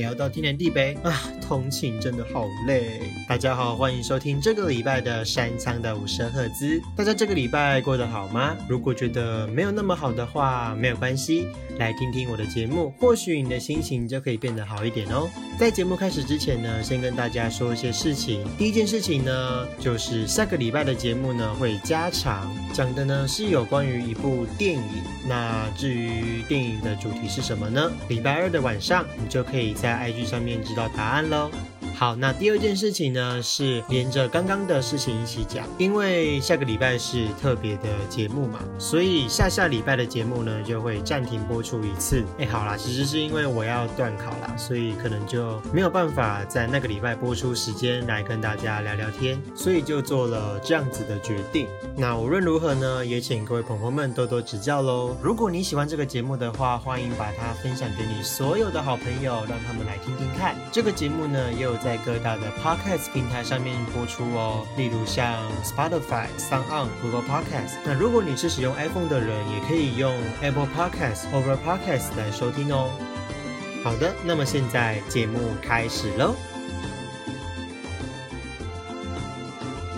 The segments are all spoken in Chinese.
聊到天南地北啊，通勤真的好累。大家好，欢迎收听这个礼拜的山仓的五十赫兹。大家这个礼拜过得好吗？如果觉得没有那么好的话，没有关系，来听听我的节目，或许你的心情就可以变得好一点哦。在节目开始之前呢，先跟大家说一些事情。第一件事情呢，就是下个礼拜的节目呢会加长，讲的呢是有关于一部电影。那至于电影的主题是什么呢？礼拜二的晚上，你就可以在 IG 上面知道答案喽。好，那第二件事情呢，是连着刚刚的事情一起讲，因为下个礼拜是特别的节目嘛，所以下下礼拜的节目呢就会暂停播出一次。哎，好啦，其实是因为我要断考啦，所以可能就没有办法在那个礼拜播出时间来跟大家聊聊天，所以就做了这样子的决定。那无论如何呢，也请各位朋友们多多指教喽。如果你喜欢这个节目的话，欢迎把它分享给你所有的好朋友，让他们来听听看。这个节目呢，也有在。在各大的 podcast 平台上面播出哦，例如像 Spotify、Sound On、Google Podcast。那如果你是使用 iPhone 的人，也可以用 Apple Podcast、Over Podcast 来收听哦。好的，那么现在节目开始喽。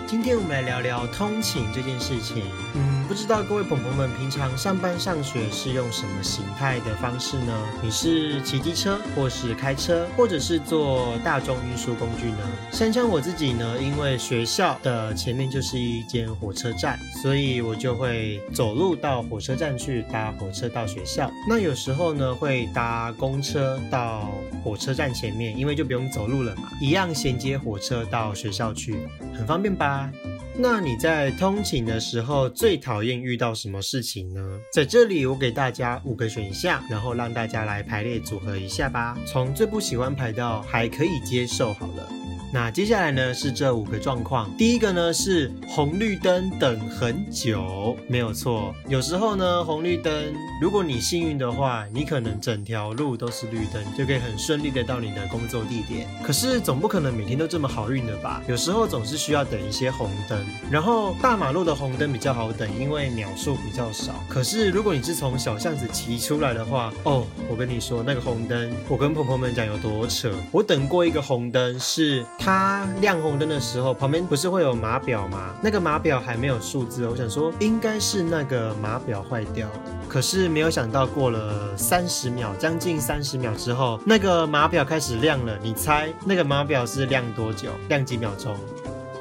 今天我们来聊聊通勤这件事情。嗯，不知道各位朋友们平常上班上学是用什么形态的方式呢？你是骑机车，或是开车，或者是坐大众运输工具呢？像像我自己呢，因为学校的前面就是一间火车站，所以我就会走路到火车站去搭火车到学校。那有时候呢，会搭公车到火车站前面，因为就不用走路了嘛，一样衔接火车到学校去，很方便吧？那你在通勤的时候最讨厌遇到什么事情呢？在这里我给大家五个选项，然后让大家来排列组合一下吧，从最不喜欢排到还可以接受好了。那接下来呢是这五个状况，第一个呢是红绿灯等很久，没有错。有时候呢红绿灯，如果你幸运的话，你可能整条路都是绿灯，就可以很顺利的到你的工作地点。可是总不可能每天都这么好运的吧？有时候总是需要等一些红灯，然后大马路的红灯比较好等，因为秒数比较少。可是如果你是从小巷子骑出来的话，哦，我跟你说那个红灯，我跟婆婆们讲有多扯。我等过一个红灯是。它亮红灯的时候，旁边不是会有码表吗？那个码表还没有数字，我想说应该是那个码表坏掉了。可是没有想到，过了三十秒，将近三十秒之后，那个码表开始亮了。你猜那个码表是亮多久？亮几秒钟？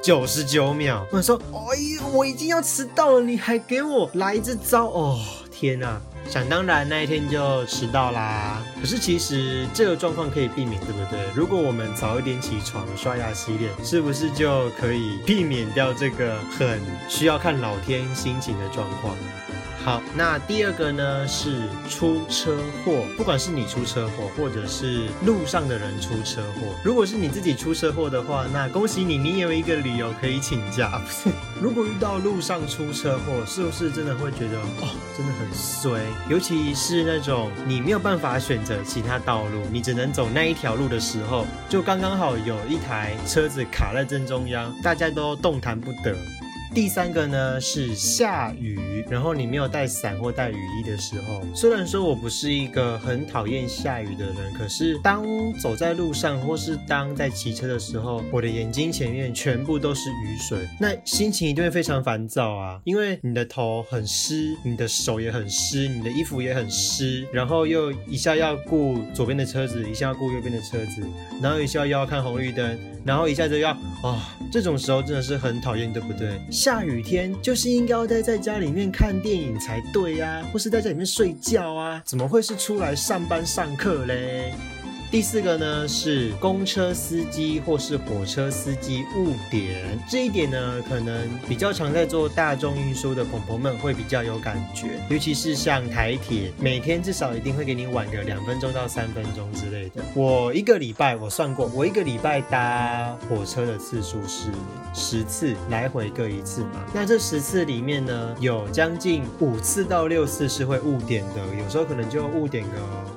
九十九秒。我想说，哎呀，我已经要迟到了，你还给我来这招？哦，天哪！想当然，那一天就迟到啦。可是其实这个状况可以避免，对不对？如果我们早一点起床、刷牙、洗脸，是不是就可以避免掉这个很需要看老天心情的状况？好，那第二个呢是出车祸，不管是你出车祸，或者是路上的人出车祸。如果是你自己出车祸的话，那恭喜你，你有一个理由可以请假。不是，如果遇到路上出车祸，是不是真的会觉得哦，真的很衰？尤其是那种你没有办法选择其他道路，你只能走那一条路的时候，就刚刚好有一台车子卡在正中央，大家都动弹不得。第三个呢是下雨，然后你没有带伞或带雨衣的时候。虽然说我不是一个很讨厌下雨的人，可是当走在路上或是当在骑车的时候，我的眼睛前面全部都是雨水，那心情一定会非常烦躁啊！因为你的头很湿，你的手也很湿，你的衣服也很湿，然后又一下要顾左边的车子，一下要顾右边的车子，然后一下又要看红绿灯。然后一下子要啊，这种时候真的是很讨厌，对不对？下雨天就是应该要待在家里面看电影才对呀，或是待在里面睡觉啊，怎么会是出来上班上课嘞？第四个呢是公车司机或是火车司机误点，这一点呢可能比较常在做大众运输的朋友们会比较有感觉，尤其是像台铁，每天至少一定会给你晚个两分钟到三分钟之类的。我一个礼拜我算过，我一个礼拜搭火车的次数是十次，来回各一次嘛。那这十次里面呢，有将近五次到六次是会误点的，有时候可能就误点个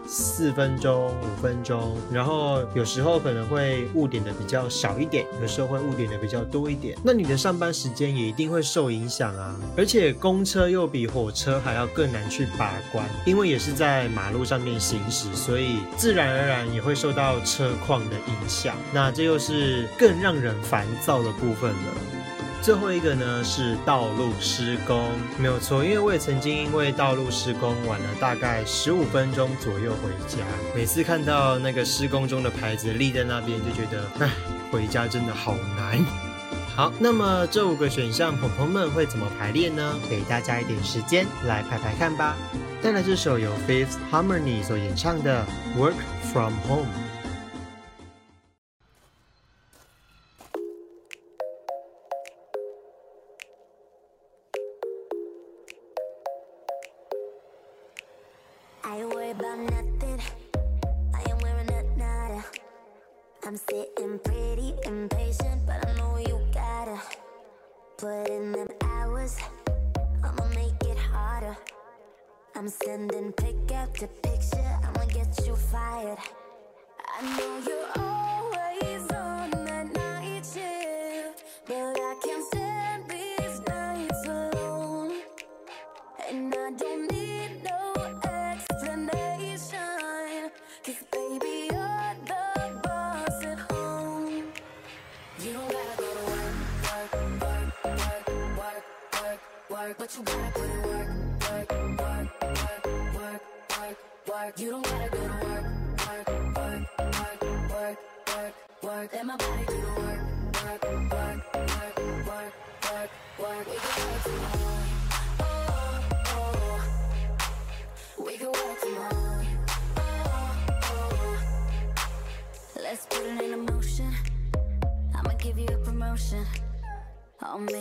四分钟、五分钟。然后有时候可能会误点的比较少一点，有时候会误点的比较多一点，那你的上班时间也一定会受影响啊。而且公车又比火车还要更难去把关，因为也是在马路上面行驶，所以自然而然也会受到车况的影响。那这又是更让人烦躁的部分了。最后一个呢是道路施工，没有错，因为我也曾经因为道路施工晚了大概十五分钟左右回家。每次看到那个施工中的牌子立在那边，就觉得唉，回家真的好难。好，那么这五个选项，朋友们会怎么排列呢？给大家一点时间来排排看吧。带来这首由 Fifth Harmony 所演唱的《Work from Home》。but I can't.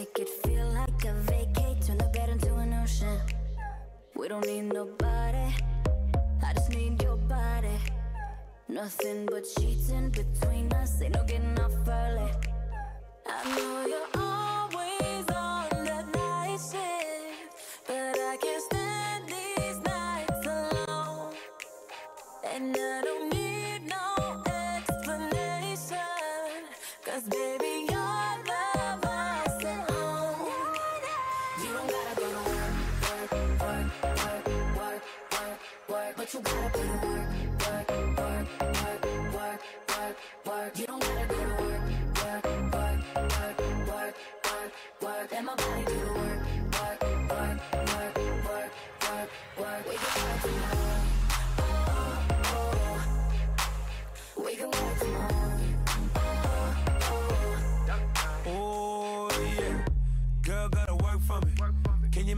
Make it feel like a vacate, turn the bed into an ocean. We don't need nobody, I just need your body. Nothing but sheets in between us, ain't no getting off early. I know you're always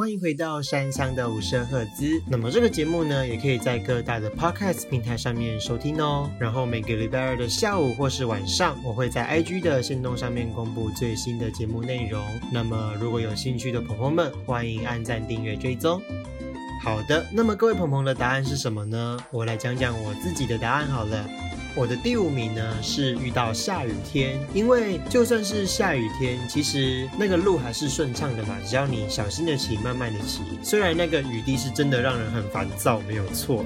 欢迎回到山乡的五十赫兹。那么这个节目呢，也可以在各大的 podcast 平台上面收听哦。然后每个礼拜二的下午或是晚上，我会在 IG 的线动上面公布最新的节目内容。那么如果有兴趣的朋友们，欢迎按赞、订阅、追踪。好的，那么各位朋友的答案是什么呢？我来讲讲我自己的答案好了。我的第五名呢是遇到下雨天，因为就算是下雨天，其实那个路还是顺畅的嘛，只要你小心的骑，慢慢的骑。虽然那个雨滴是真的让人很烦躁，没有错。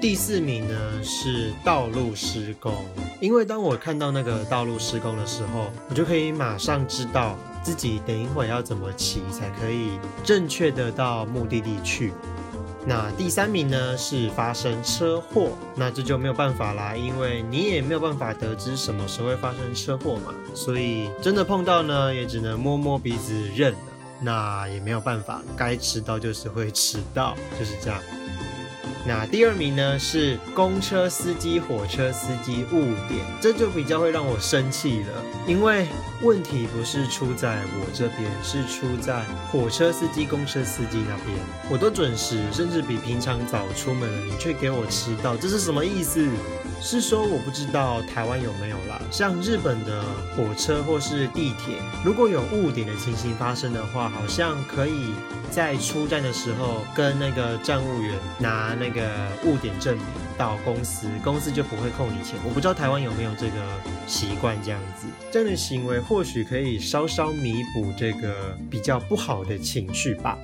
第四名呢是道路施工，因为当我看到那个道路施工的时候，我就可以马上知道自己等一会要怎么骑才可以正确的到目的地去。那第三名呢是发生车祸，那这就没有办法啦，因为你也没有办法得知什么时候会发生车祸嘛，所以真的碰到呢，也只能摸摸鼻子认了。那也没有办法，该迟到就是会迟到，就是这样。那第二名呢是公车司机、火车司机误点，这就比较会让我生气了，因为问题不是出在我这边，是出在火车司机、公车司机那边。我都准时，甚至比平常早出门了，你却给我迟到，这是什么意思？是说我不知道台湾有没有啦，像日本的火车或是地铁，如果有误点的情形发生的话，好像可以在出站的时候跟那个站务员拿那个误点证明到公司，公司就不会扣你钱。我不知道台湾有没有这个习惯这样子，这样的行为或许可以稍稍弥补这个比较不好的情绪吧。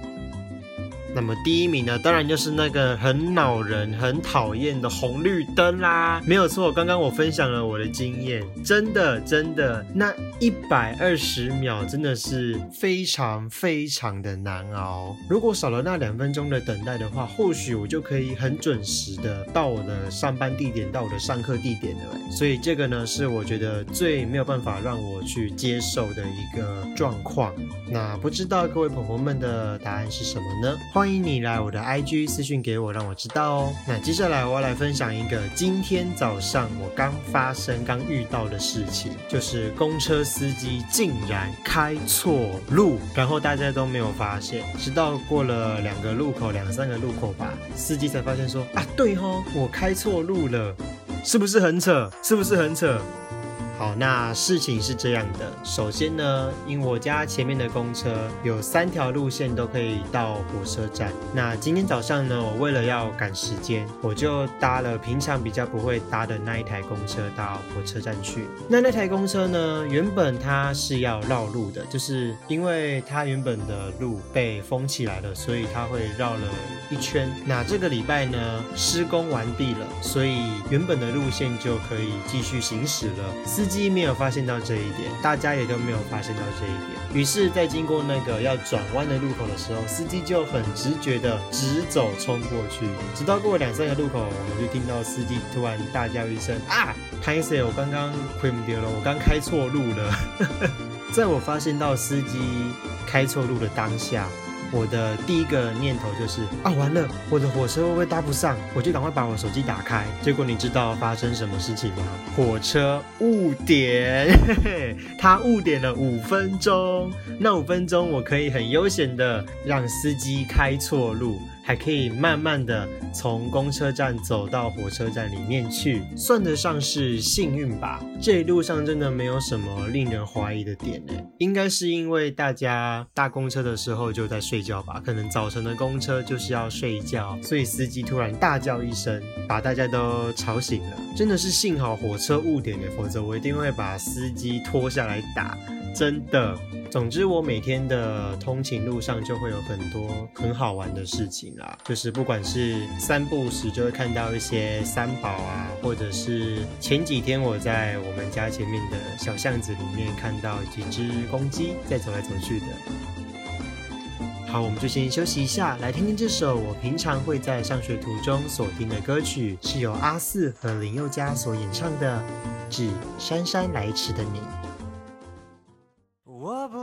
那么第一名呢，当然就是那个很恼人、很讨厌的红绿灯啦，没有错。刚刚我分享了我的经验，真的真的，那一百二十秒真的是非常非常的难熬。如果少了那两分钟的等待的话，或许我就可以很准时的到我的上班地点，到我的上课地点了。所以这个呢，是我觉得最没有办法让我去接受的一个状况。那不知道各位朋友们的答案是什么呢？欢欢迎你来我的 IG 私讯给我，让我知道哦。那接下来我要来分享一个今天早上我刚发生、刚遇到的事情，就是公车司机竟然开错路，然后大家都没有发现，直到过了两个路口、两三个路口吧，司机才发现说啊，对吼，我开错路了，是不是很扯？是不是很扯？好，那事情是这样的。首先呢，因我家前面的公车有三条路线都可以到火车站。那今天早上呢，我为了要赶时间，我就搭了平常比较不会搭的那一台公车到火车站去。那那台公车呢，原本它是要绕路的，就是因为它原本的路被封起来了，所以它会绕了一圈。那这个礼拜呢，施工完毕了，所以原本的路线就可以继续行驶了。司机没有发现到这一点，大家也都没有发现到这一点。于是，在经过那个要转弯的路口的时候，司机就很直觉的直走冲过去。直到过了两三个路口，我们就听到司机突然大叫一声：“啊，拍谁？我刚刚亏不掉了，我刚开错路了。”在我发现到司机开错路的当下。我的第一个念头就是啊，完了，我的火车会不会搭不上？我就赶快把我手机打开。结果你知道发生什么事情吗？火车误点，嘿嘿，它误点了五分钟。那五分钟我可以很悠闲的让司机开错路。还可以慢慢的从公车站走到火车站里面去，算得上是幸运吧。这一路上真的没有什么令人怀疑的点呢，应该是因为大家搭公车的时候就在睡觉吧，可能早晨的公车就是要睡觉，所以司机突然大叫一声，把大家都吵醒了。真的是幸好火车误点的，否则我一定会把司机拖下来打。真的，总之我每天的通勤路上就会有很多很好玩的事情啦，就是不管是散步时就会看到一些三宝啊，或者是前几天我在我们家前面的小巷子里面看到几只公鸡在走来走去的。好，我们就先休息一下，来听听这首我平常会在上学途中所听的歌曲，是由阿四和林宥嘉所演唱的《致姗姗来迟的你》。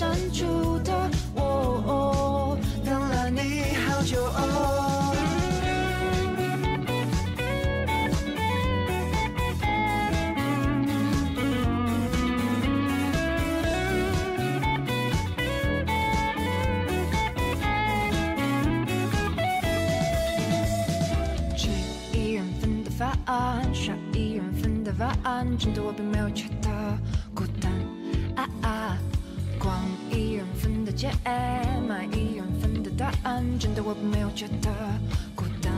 火阑珊处的我，等了你好久。吃一人份的饭，刷一人份的碗，真的我并没有觉得孤单。啊啊，逛一人份的街，买一人份的答案，真的我没有觉得孤单。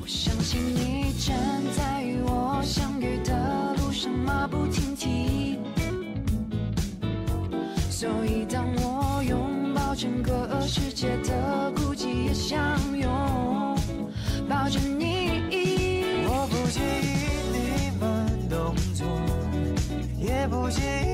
我相信你正在与我相遇的路上马不停蹄。所以当我拥抱整个世界的孤寂，也相拥抱着你。我不介意你慢动作，也不介意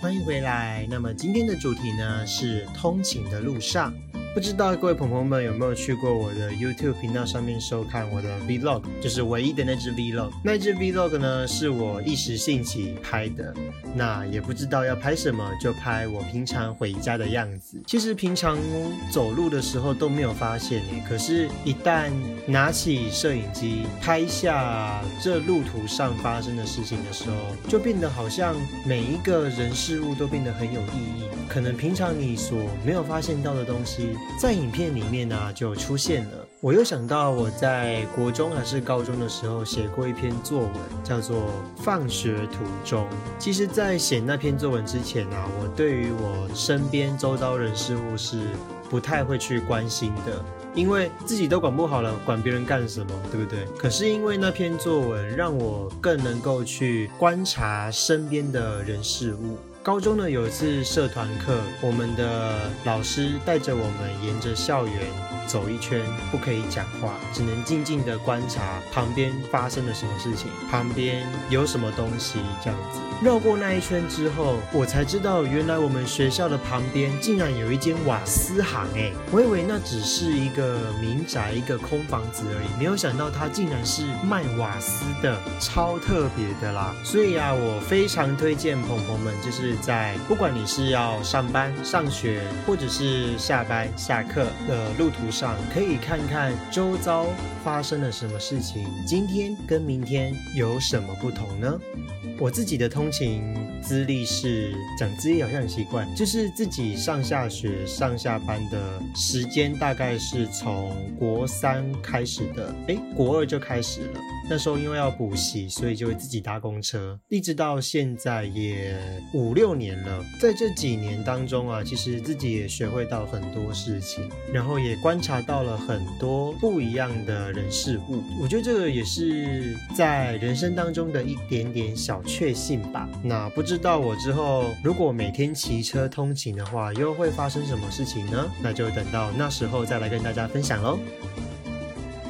欢迎回来。那么今天的主题呢是通勤的路上。不知道各位朋友们有没有去过我的 YouTube 频道上面收看我的 Vlog，就是唯一的那支 Vlog。那支 Vlog 呢是我一时兴起拍的，那也不知道要拍什么，就拍我平常回家的样子。其实平常走路的时候都没有发现耶，可是，一旦拿起摄影机拍下这路途上发生的事情的时候，就变得好像每一个人事物都变得很有意义。可能平常你所没有发现到的东西，在影片里面呢、就出现了。我又想到我在国中还是高中的时候写过一篇作文，叫做《放学途中》。其实，在写那篇作文之前啊，我对于我身边周遭人事物是不太会去关心的。因为自己都管不好了，管别人干什么，对不对？可是因为那篇作文，让我更能够去观察身边的人事物。高中呢有一次社团课，我们的老师带着我们沿着校园走一圈，不可以讲话，只能静静的观察旁边发生了什么事情，旁边有什么东西这样子。绕过那一圈之后，我才知道原来我们学校的旁边竟然有一间瓦斯行哎，我以为那只是一个民宅、一个空房子而已，没有想到它竟然是卖瓦斯的，超特别的啦。所以啊，我非常推荐朋友们，就是在不管你是要上班、上学，或者是下班、下课的路途上，可以看看周遭发生了什么事情，今天跟明天有什么不同呢？我自己的通勤资历是讲资历好像很奇怪，就是自己上下学、上下班的时间大概是从国三开始的，诶，国二就开始了。那时候因为要补习，所以就会自己搭公车，一直到现在也五六年了。在这几年当中啊，其实自己也学会到很多事情，然后也观察到了很多不一样的人事物。我觉得这个也是在人生当中的一点点小确幸吧。那不知道我之后如果每天骑车通勤的话，又会发生什么事情呢？那就等到那时候再来跟大家分享喽。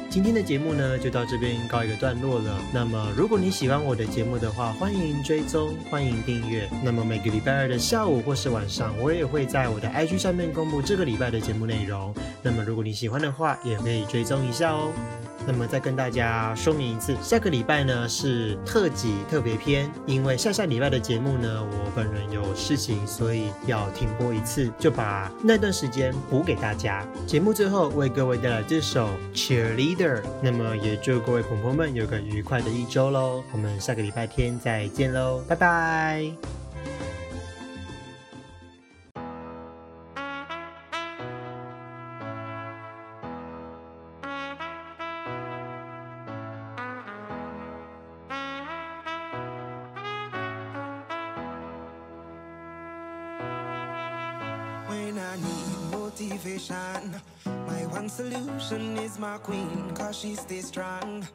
今天的节目呢，就到这边告一个段落了。那么，如果你喜欢我的节目的话，欢迎追踪，欢迎订阅。那么每个礼拜二的下午或是晚上，我也会在我的 IG 上面公布这个礼拜的节目内容。那么如果你喜欢的话，也可以追踪一下哦。那么再跟大家说明一次，下个礼拜呢是特辑特别篇，因为下下礼拜的节目呢，我本人有事情，所以要停播一次，就把那段时间补给大家。节目最后为各位带来这首 Cheerleader，那么也祝各位朋友们有个愉快的一周喽。我们下个礼拜天再见喽，拜拜。She stays strong.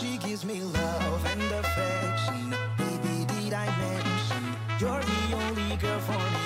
She gives me love and affection. Baby, did I mention you're the only girl for me?